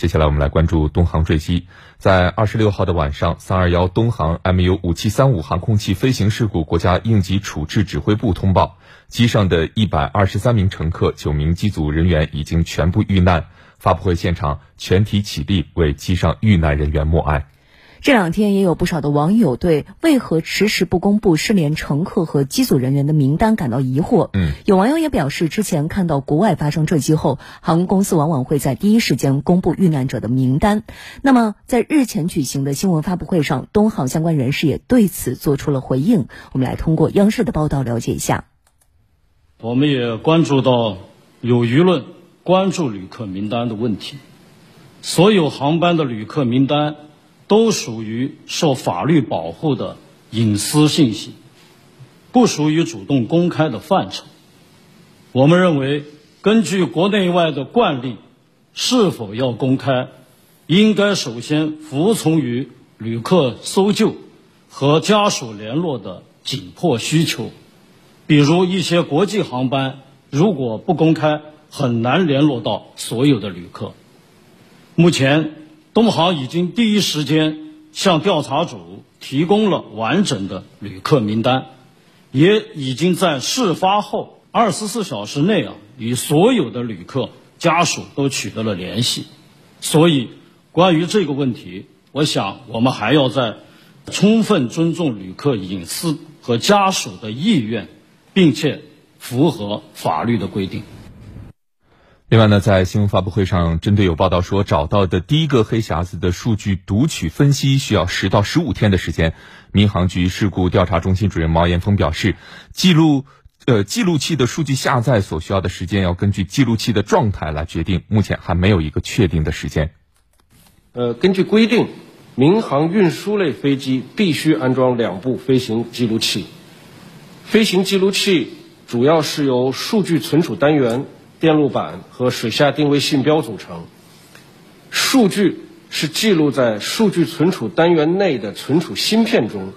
接下来我们来关注东航坠机。在二十六号的晚上，三二幺东航 MU 五七三五航空器飞行事故国家应急处置指挥部通报，机上的一百二十三名乘客、九名机组人员已经全部遇难。发布会现场，全体起立为机上遇难人员默哀。这两天也有不少的网友对为何迟迟不公布失联乘客和机组人员的名单感到疑惑。嗯，有网友也表示，之前看到国外发生坠机后，航空公司往往会在第一时间公布遇难者的名单。那么，在日前举行的新闻发布会上，东航相关人士也对此做出了回应。我们来通过央视的报道了解一下。我们也关注到有舆论关注旅客名单的问题，所有航班的旅客名单。都属于受法律保护的隐私信息，不属于主动公开的范畴。我们认为，根据国内外的惯例，是否要公开，应该首先服从于旅客搜救和家属联络的紧迫需求。比如一些国际航班，如果不公开，很难联络到所有的旅客。目前。东航已经第一时间向调查组提供了完整的旅客名单，也已经在事发后二十四小时内啊，与所有的旅客家属都取得了联系。所以，关于这个问题，我想我们还要在充分尊重旅客隐私和家属的意愿，并且符合法律的规定。另外呢，在新闻发布会上，针对有报道说找到的第一个黑匣子的数据读取分析需要十到十五天的时间，民航局事故调查中心主任毛岩峰表示，记录呃记录器的数据下载所需要的时间要根据记录器的状态来决定，目前还没有一个确定的时间。呃，根据规定，民航运输类飞机必须安装两部飞行记录器，飞行记录器主要是由数据存储单元。电路板和水下定位信标组成，数据是记录在数据存储单元内的存储芯片中，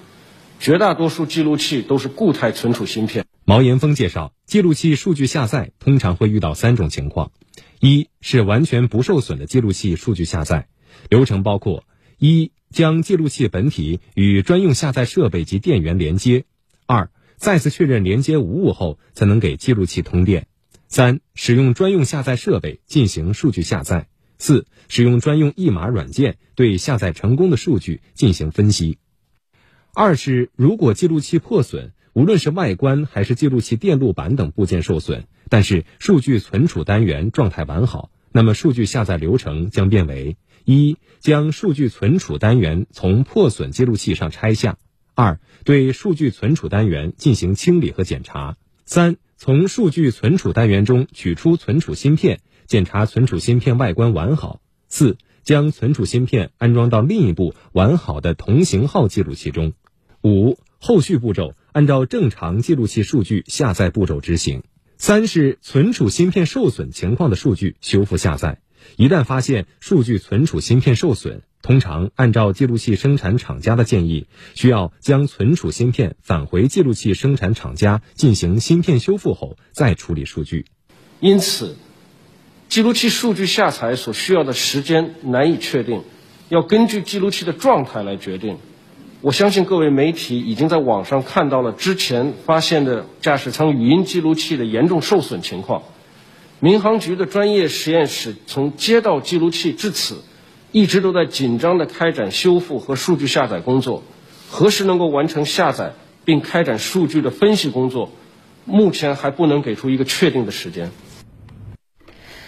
绝大多数记录器都是固态存储芯片。毛岩峰介绍，记录器数据下载通常会遇到三种情况：一是完全不受损的记录器数据下载，流程包括一将记录器本体与专用下载设备及电源连接；二再次确认连接无误后，才能给记录器通电。三、使用专用下载设备进行数据下载；四、使用专用译码软件对下载成功的数据进行分析。二是，如果记录器破损，无论是外观还是记录器电路板等部件受损，但是数据存储单元状态完好，那么数据下载流程将变为：一、将数据存储单元从破损记录器上拆下；二、对数据存储单元进行清理和检查；三。从数据存储单元中取出存储芯片，检查存储芯片外观完好。四、将存储芯片安装到另一部完好的同型号记录器中。五、后续步骤按照正常记录器数据下载步骤执行。三是存储芯片受损情况的数据修复下载。一旦发现数据存储芯片受损，通常按照记录器生产厂家的建议，需要将存储芯片返回记录器生产厂家进行芯片修复后再处理数据。因此，记录器数据下载所需要的时间难以确定，要根据记录器的状态来决定。我相信各位媒体已经在网上看到了之前发现的驾驶舱语音记录器的严重受损情况。民航局的专业实验室从接到记录器至此。一直都在紧张地开展修复和数据下载工作，何时能够完成下载并开展数据的分析工作，目前还不能给出一个确定的时间。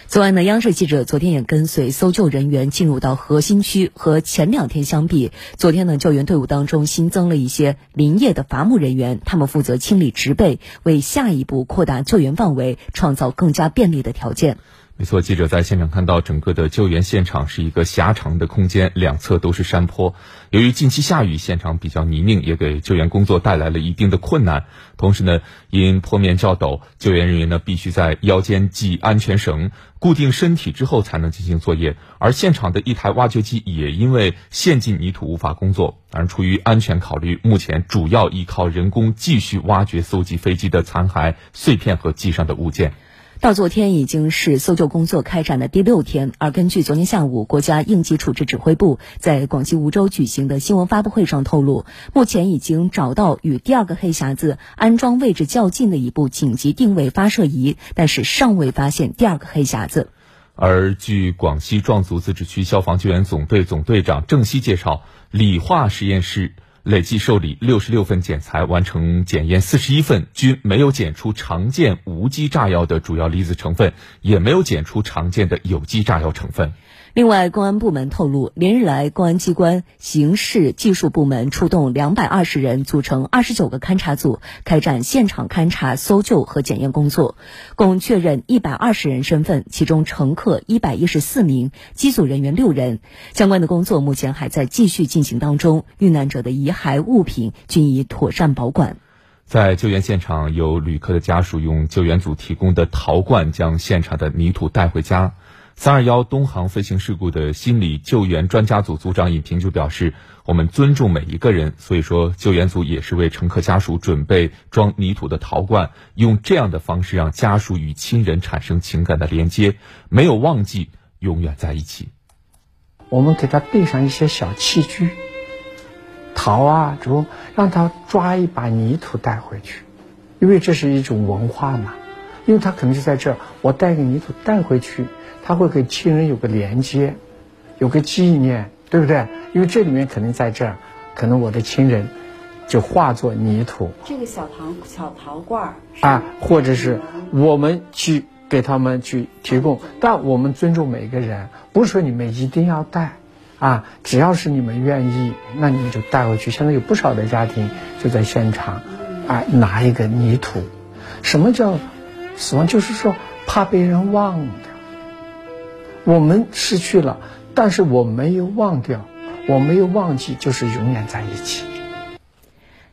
此外呢，央视记者昨天也跟随搜救人员进入到核心区，和前两天相比，昨天呢救援队伍当中新增了一些林业的伐木人员，他们负责清理植被，为下一步扩大救援范围创造更加便利的条件。没错，记者在现场看到，整个的救援现场是一个狭长的空间，两侧都是山坡。由于近期下雨，现场比较泥泞，也给救援工作带来了一定的困难。同时呢，因坡面较陡，救援人员呢必须在腰间系安全绳，固定身体之后才能进行作业。而现场的一台挖掘机也因为陷进泥土无法工作。而出于安全考虑，目前主要依靠人工继续挖掘、搜集飞机的残骸碎片和机上的物件。到昨天已经是搜救工作开展的第六天，而根据昨天下午国家应急处置指挥部在广西梧州举行的新闻发布会上透露，目前已经找到与第二个黑匣子安装位置较近的一部紧急定位发射仪，但是尚未发现第二个黑匣子。而据广西壮族自治区消防救援总队总队长郑希介绍，理化实验室。累计受理六十六份检材，完成检验四十一份，均没有检出常见无机炸药的主要离子成分，也没有检出常见的有机炸药成分。另外，公安部门透露，连日来，公安机关刑事技术部门出动两百二十人，组成二十九个勘查组，开展现场勘查、搜救和检验工作，共确认一百二十人身份，其中乘客一百一十四名，机组人员六人。相关的工作目前还在继续进行当中，遇难者的遗骸物品均已妥善保管。在救援现场，有旅客的家属用救援组提供的陶罐将现场的泥土带回家。三二幺东航飞行事故的心理救援专家组组长尹平就表示：“我们尊重每一个人，所以说救援组也是为乘客家属准备装泥土的陶罐，用这样的方式让家属与亲人产生情感的连接，没有忘记，永远在一起。我们给他备上一些小器具，陶啊竹，让他抓一把泥土带回去，因为这是一种文化嘛，因为他可能就在这儿，我带个泥土带回去。”他会给亲人有个连接，有个纪念，对不对？因为这里面肯定在这儿，可能我的亲人就化作泥土。这个小陶小陶罐啊，或者是我们去给他们去提供，但我们尊重每个人，不是说你们一定要带啊，只要是你们愿意，那你们就带回去。现在有不少的家庭就在现场，啊，拿一个泥土。什么叫死亡？就是说怕被人忘掉。我们失去了，但是我没有忘掉，我没有忘记，就是永远在一起。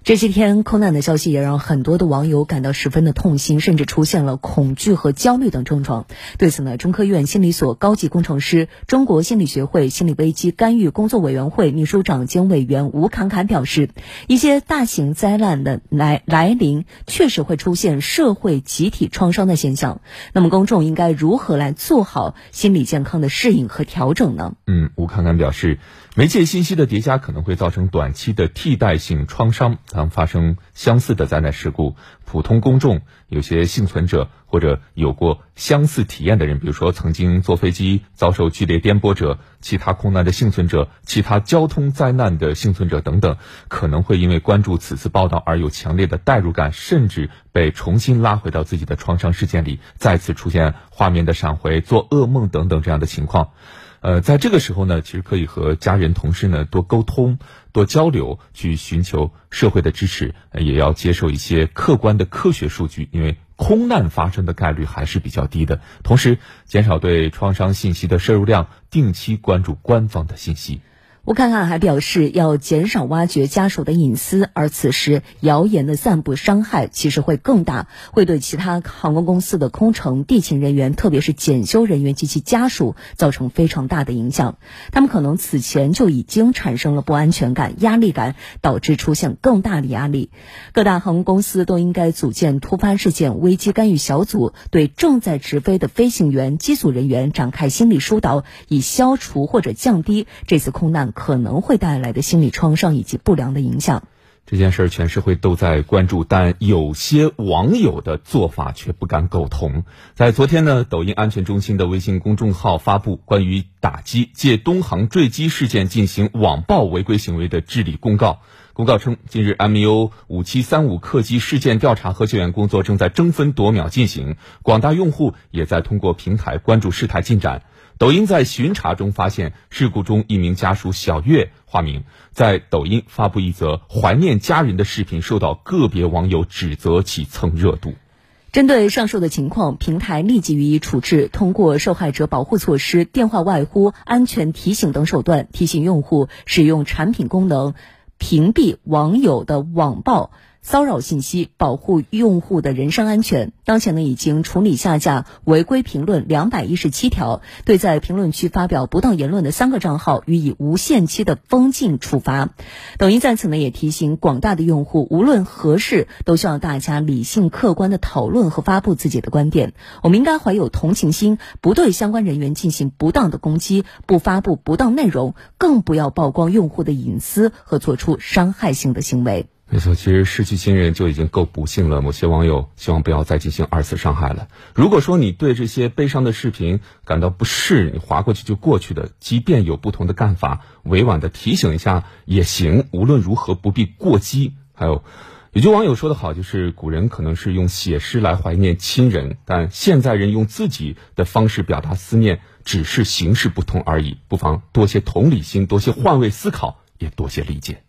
这些天空难的消息也让很多的网友感到十分的痛心，甚至出现了恐惧和焦虑等症状。对此呢，中科院心理所高级工程师、中国心理学会心理危机干预工作委员会秘书长兼委员吴侃侃表示，一些大型灾难的来来临，确实会出现社会集体创伤的现象。那么，公众应该如何来做好心理健康的适应和调整呢？嗯，吴侃侃表示。媒介信息的叠加可能会造成短期的替代性创伤。当发生相似的灾难事故，普通公众、有些幸存者或者有过相似体验的人，比如说曾经坐飞机遭受剧烈颠簸者、其他空难的幸存者、其他交通灾难的幸存者等等，可能会因为关注此次报道而有强烈的代入感，甚至被重新拉回到自己的创伤事件里，再次出现画面的闪回、做噩梦等等这样的情况。呃，在这个时候呢，其实可以和家人、同事呢多沟通、多交流，去寻求社会的支持，也要接受一些客观的科学数据，因为空难发生的概率还是比较低的。同时，减少对创伤信息的摄入量，定期关注官方的信息。乌克兰还表示，要减少挖掘家属的隐私，而此时谣言的散布伤害其实会更大，会对其他航空公司的空乘、地勤人员，特别是检修人员及其家属造成非常大的影响。他们可能此前就已经产生了不安全感、压力感，导致出现更大的压力。各大航空公司都应该组建突发事件危机干预小组，对正在直飞的飞行员、机组人员展开心理疏导，以消除或者降低这次空难。可能会带来的心理创伤以及不良的影响。这件事儿，全社会都在关注，但有些网友的做法却不敢苟同。在昨天呢，抖音安全中心的微信公众号发布关于打击借东航坠机事件进行网暴违规行为的治理公告。公告称，近日 MU 五七三五客机事件调查和救援工作正在争分夺秒进行，广大用户也在通过平台关注事态进展。抖音在巡查中发现，事故中一名家属小月（化名）在抖音发布一则怀念家人的视频，受到个别网友指责其蹭热度。针对上述的情况，平台立即予以处置，通过受害者保护措施、电话外呼、安全提醒等手段，提醒用户使用产品功能，屏蔽网友的网暴。骚扰信息，保护用户的人身安全。当前呢，已经处理下架违规评论两百一十七条，对在评论区发表不当言论的三个账号予以无限期的封禁处罚。抖音在此呢，也提醒广大的用户，无论何事，都需要大家理性客观的讨论和发布自己的观点。我们应该怀有同情心，不对相关人员进行不当的攻击，不发布不当内容，更不要曝光用户的隐私和做出伤害性的行为。没错，其实失去亲人就已经够不幸了。某些网友希望不要再进行二次伤害了。如果说你对这些悲伤的视频感到不适，你划过去就过去的，即便有不同的干法，委婉的提醒一下也行。无论如何，不必过激。还有，有句网友说的好，就是古人可能是用写诗来怀念亲人，但现在人用自己的方式表达思念，只是形式不同而已。不妨多些同理心，多些换位思考，也多些理解。